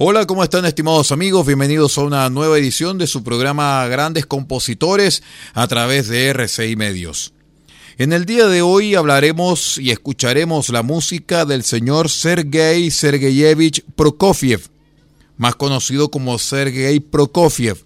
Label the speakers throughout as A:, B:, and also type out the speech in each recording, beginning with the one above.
A: Hola, ¿cómo están estimados amigos? Bienvenidos a una nueva edición de su programa Grandes Compositores a través de RCI Medios. En el día de hoy hablaremos y escucharemos la música del señor Sergei Sergeyevich Prokofiev, más conocido como Sergei Prokofiev,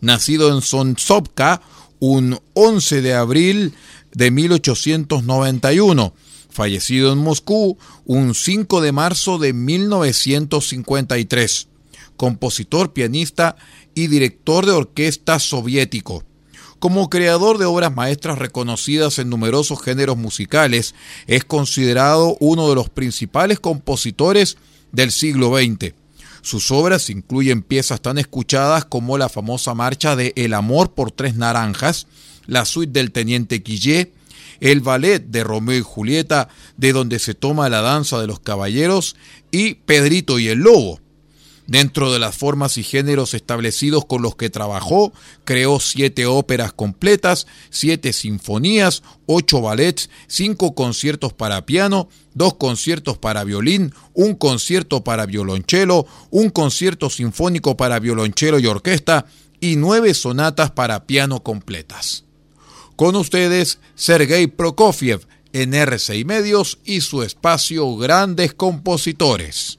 A: nacido en Sonsovka un 11 de abril de 1891 fallecido en Moscú un 5 de marzo de 1953, compositor, pianista y director de orquesta soviético. Como creador de obras maestras reconocidas en numerosos géneros musicales, es considerado uno de los principales compositores del siglo XX. Sus obras incluyen piezas tan escuchadas como la famosa marcha de El amor por tres naranjas, la suite del teniente Quillé, el ballet de Romeo y Julieta, de donde se toma la danza de los caballeros, y Pedrito y el Lobo. Dentro de las formas y géneros establecidos con los que trabajó, creó siete óperas completas, siete sinfonías, ocho ballets, cinco conciertos para piano, dos conciertos para violín, un concierto para violonchelo, un concierto sinfónico para violonchelo y orquesta, y nueve sonatas para piano completas. Con ustedes, Sergei Prokofiev en RCI Medios y su espacio Grandes Compositores.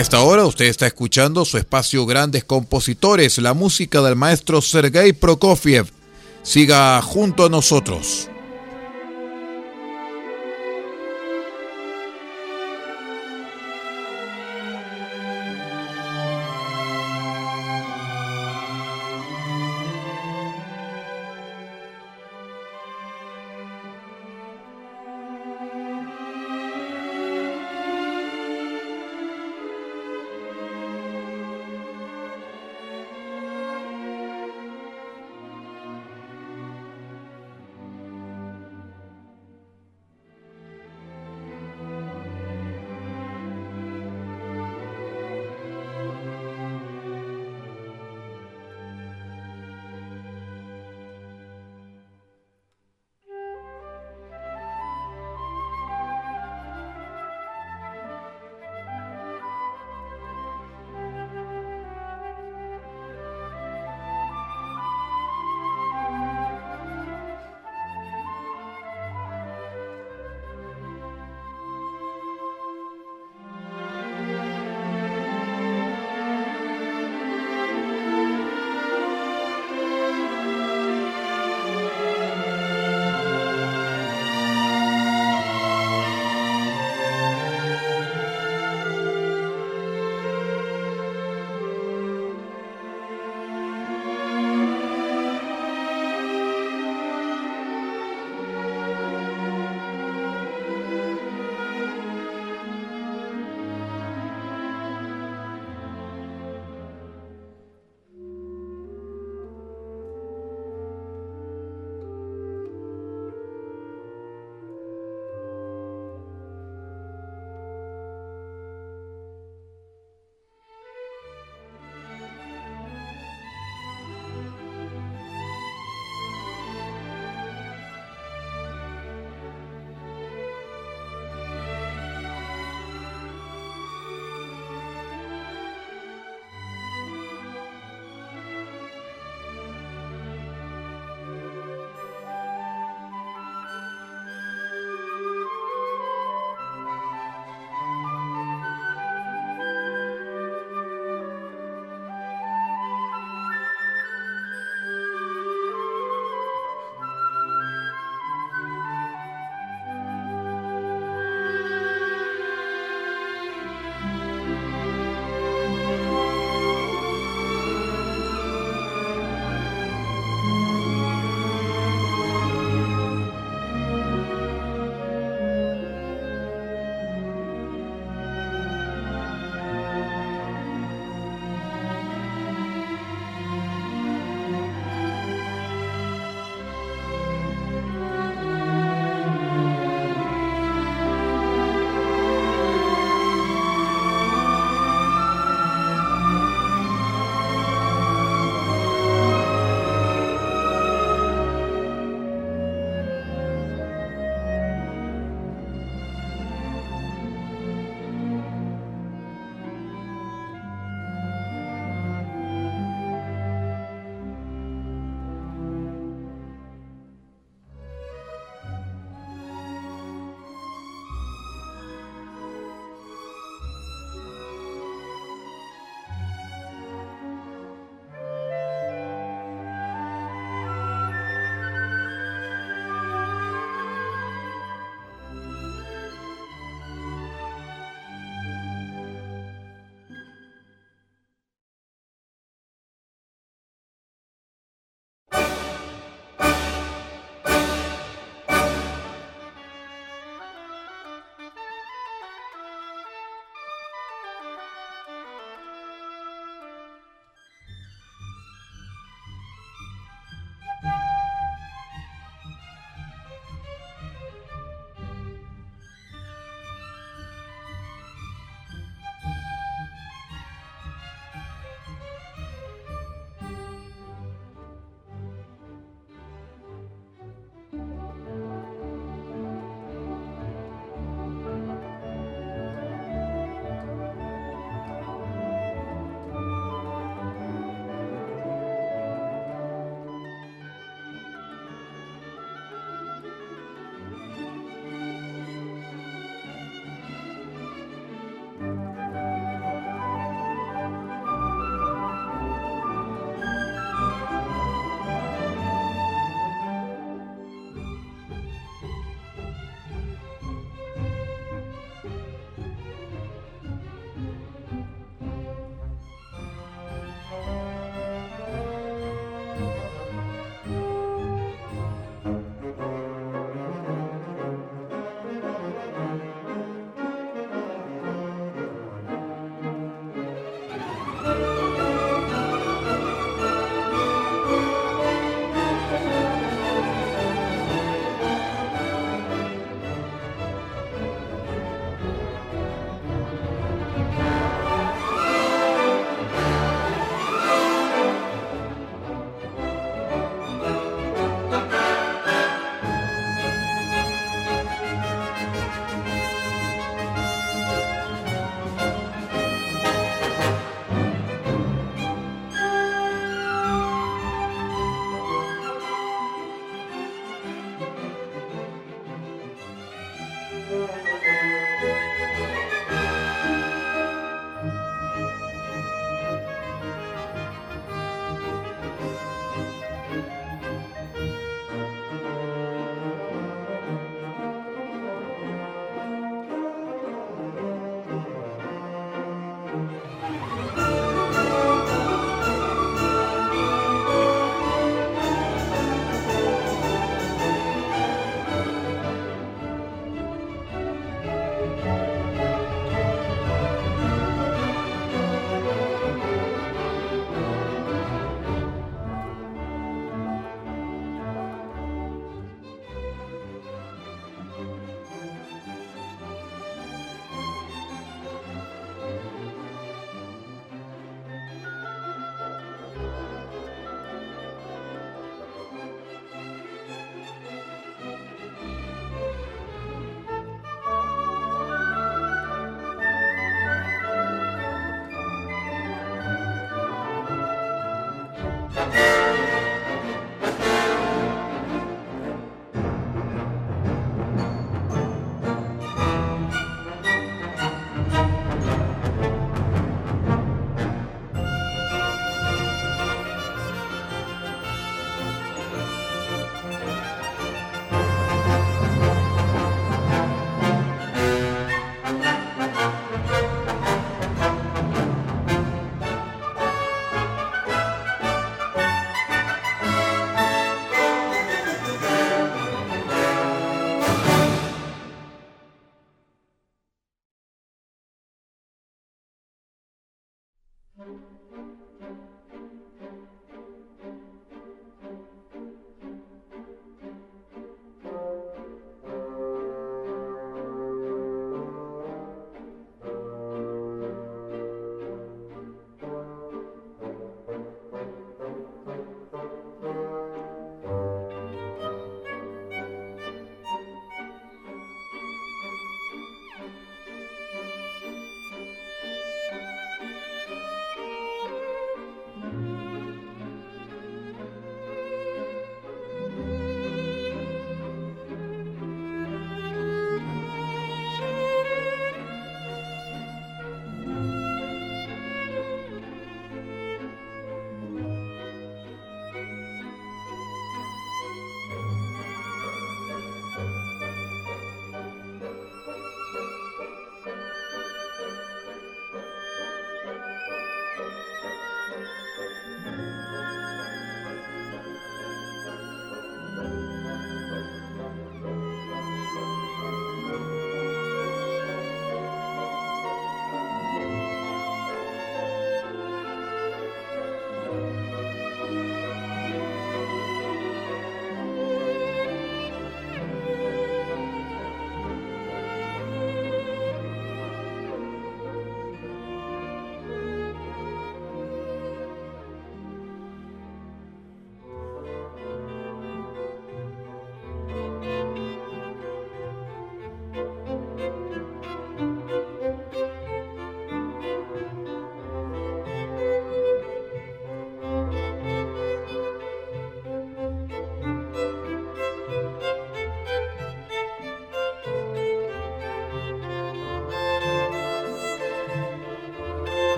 A: A esta hora usted está escuchando su espacio Grandes Compositores, la música del maestro Sergei Prokofiev. Siga junto a nosotros.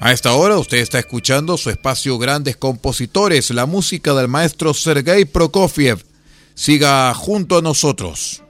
A: A esta hora usted está escuchando su espacio Grandes Compositores, la música del maestro Sergei Prokofiev. Siga junto a nosotros.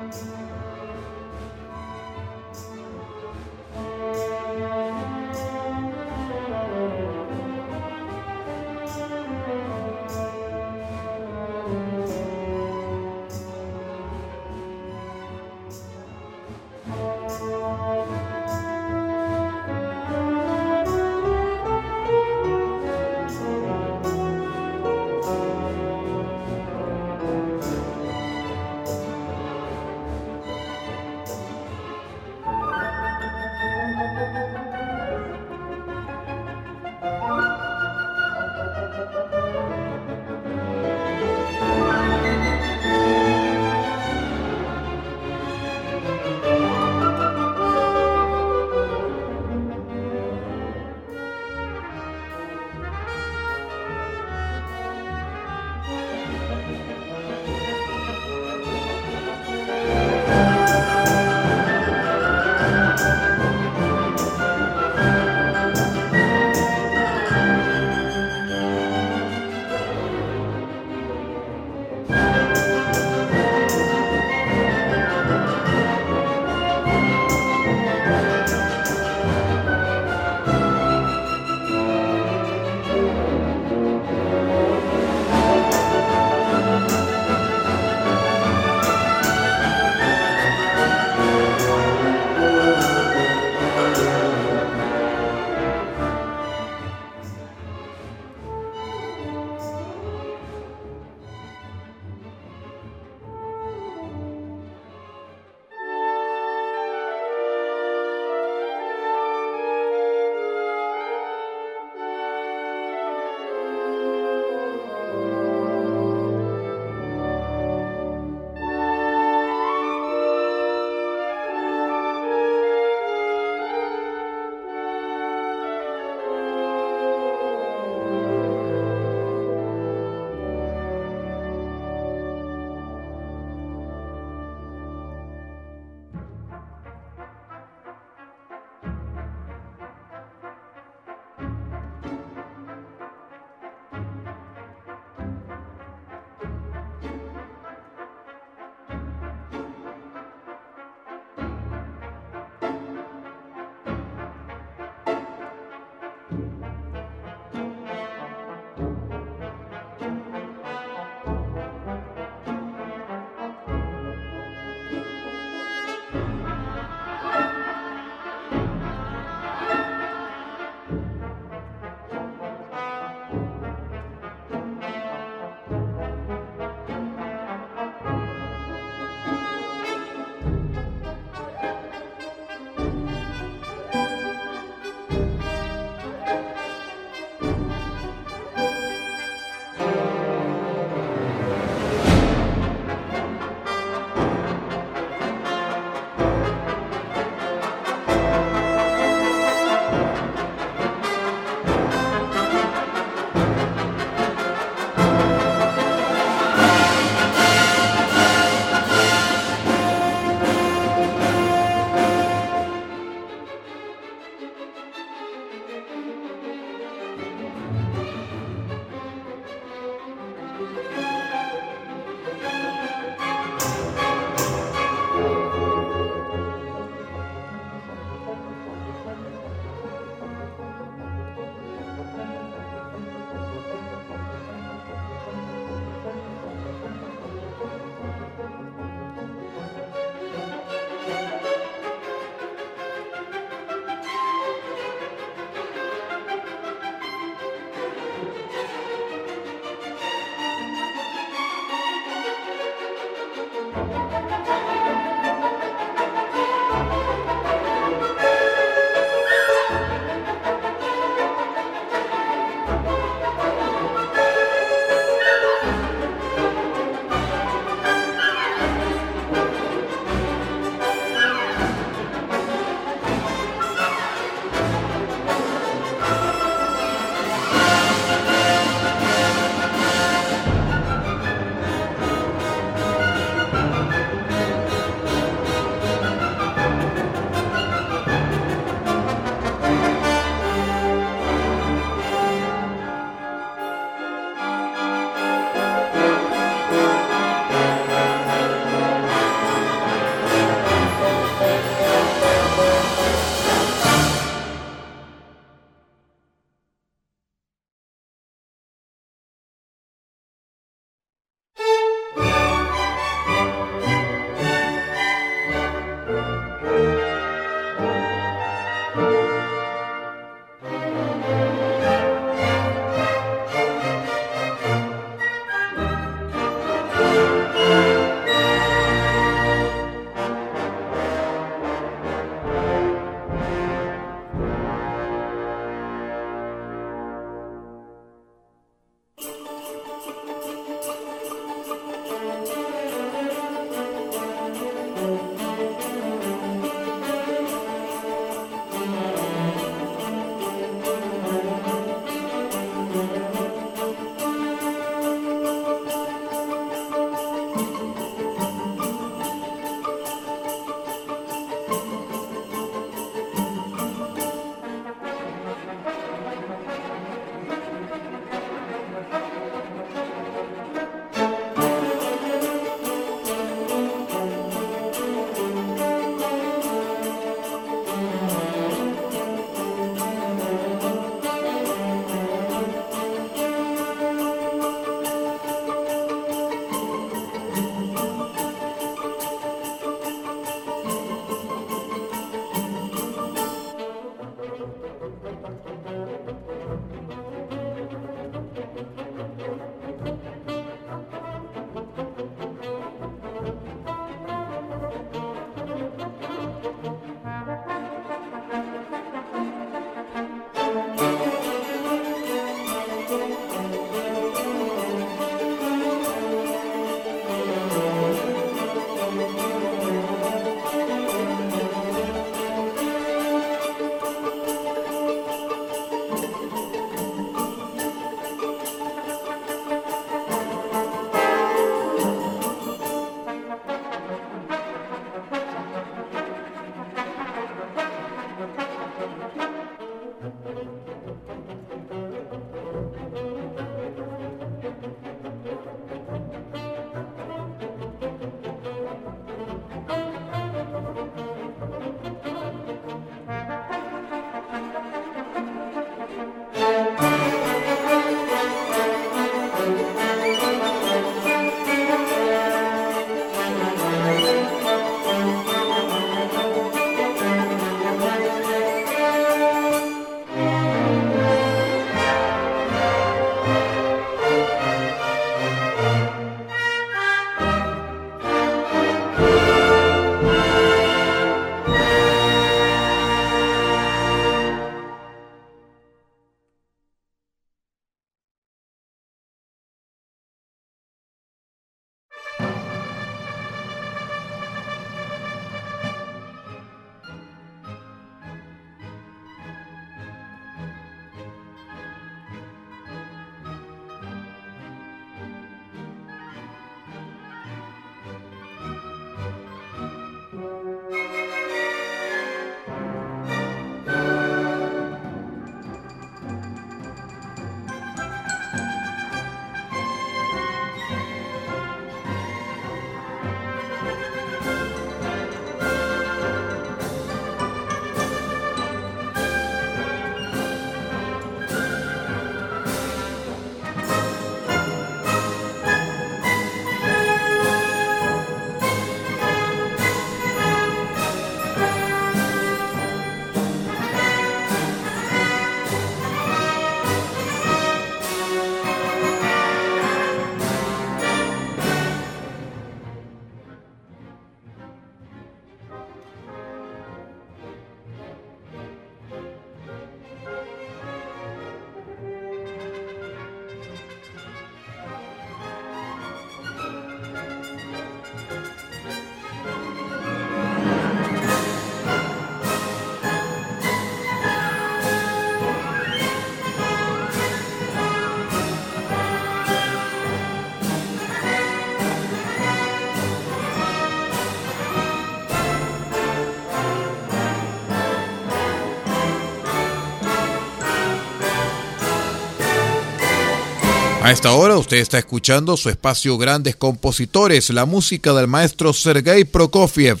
A: A esta hora usted está escuchando su espacio Grandes Compositores, la música del maestro Sergei Prokofiev.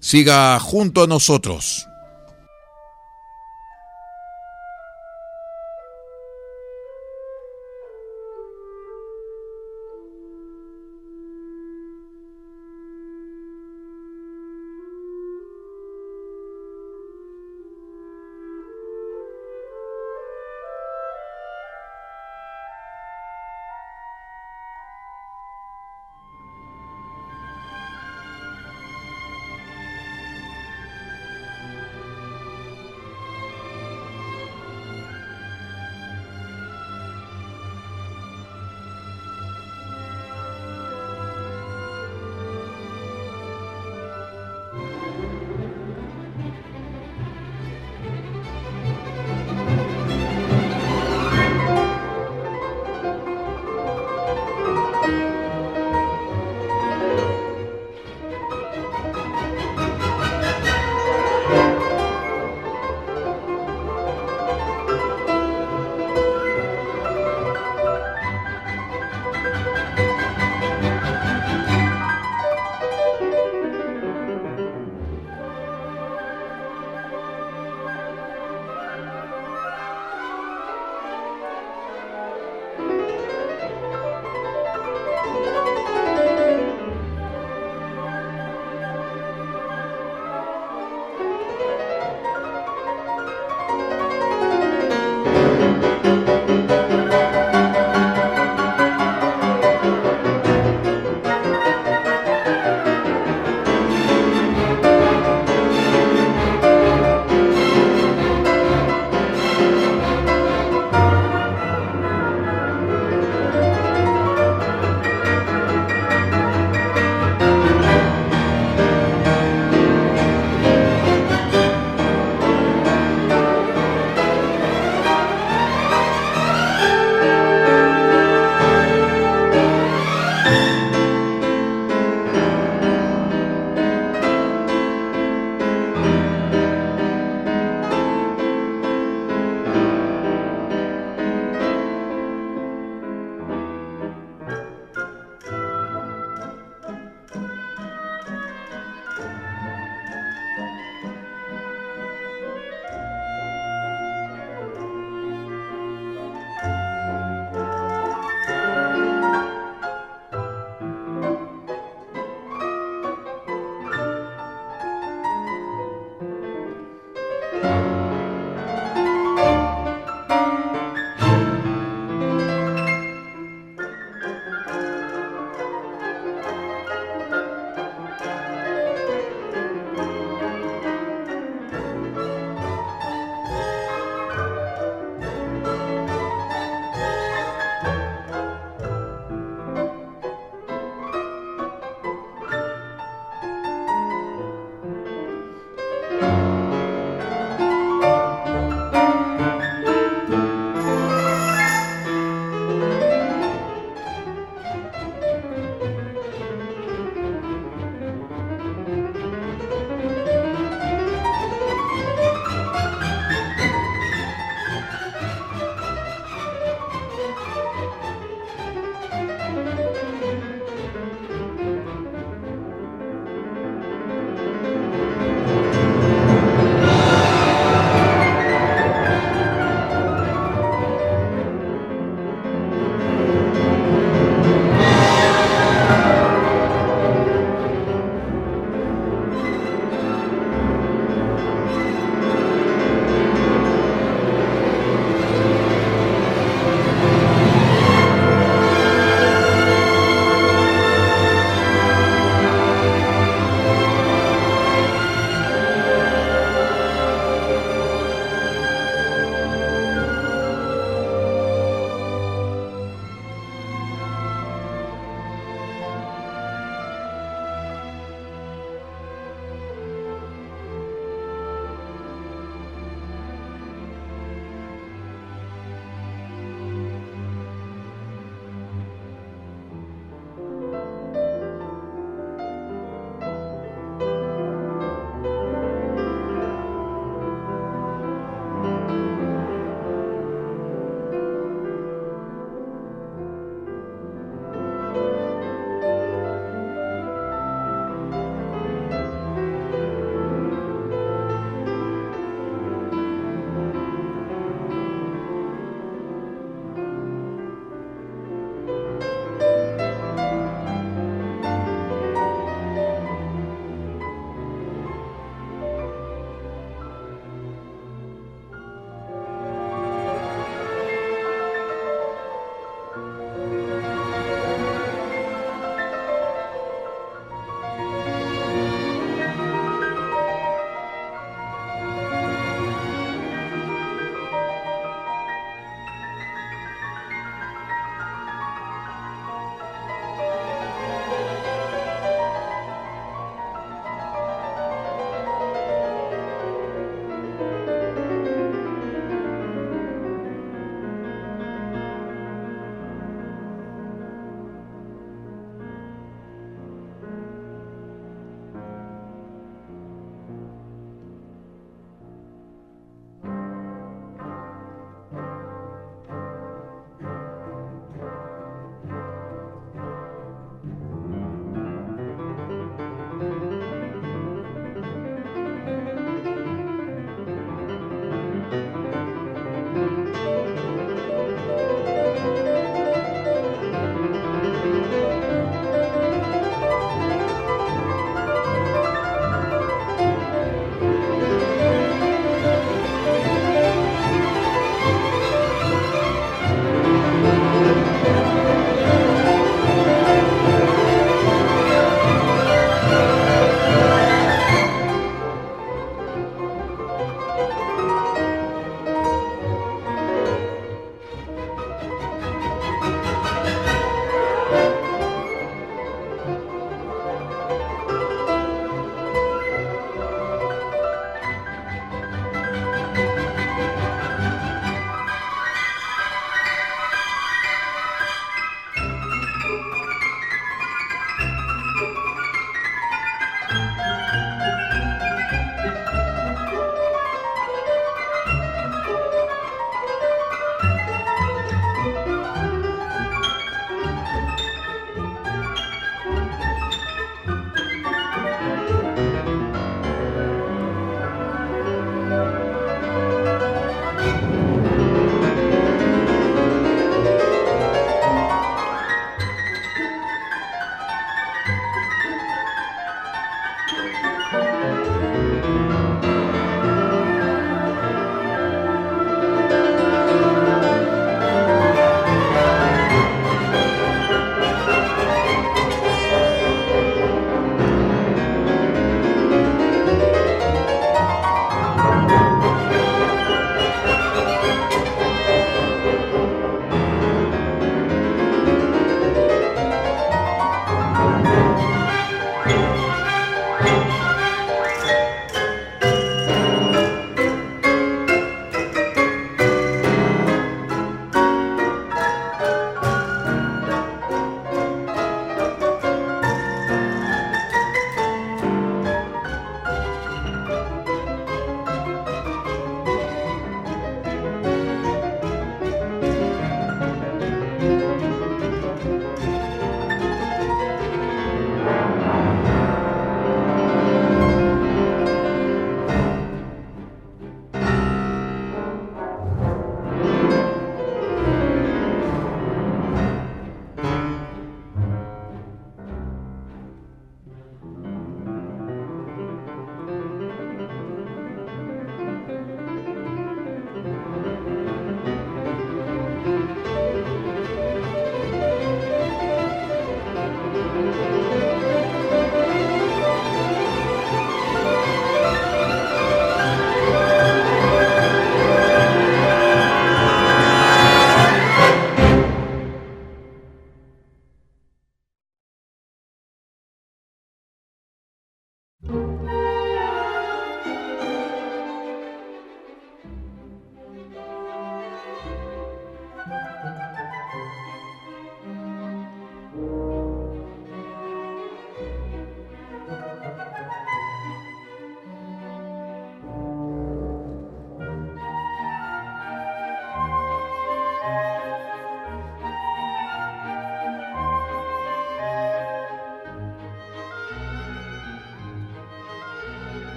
A: Siga junto a nosotros.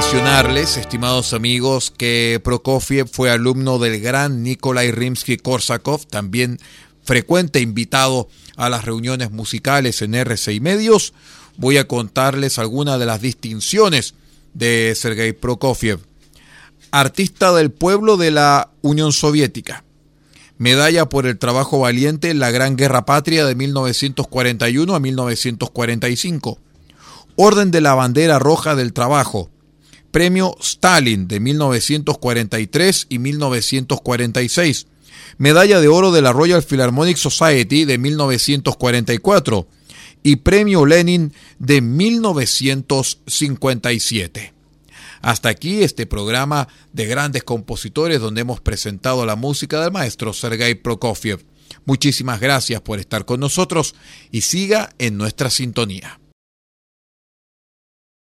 A: mencionarles, estimados amigos, que Prokofiev fue alumno del gran Nikolai Rimsky-Korsakov, también frecuente invitado a las reuniones musicales en RCI Medios, voy a contarles algunas de las distinciones de Sergei Prokofiev. Artista del pueblo de la Unión Soviética. Medalla por el trabajo valiente en la Gran Guerra Patria de 1941 a 1945 Orden de la Bandera Roja del Trabajo, Premio Stalin de 1943 y 1946, Medalla de Oro de la Royal Philharmonic Society de 1944 y Premio Lenin de 1957. Hasta aquí este programa de grandes compositores donde hemos presentado la música del maestro Sergei Prokofiev. Muchísimas gracias por estar con nosotros y siga en nuestra sintonía.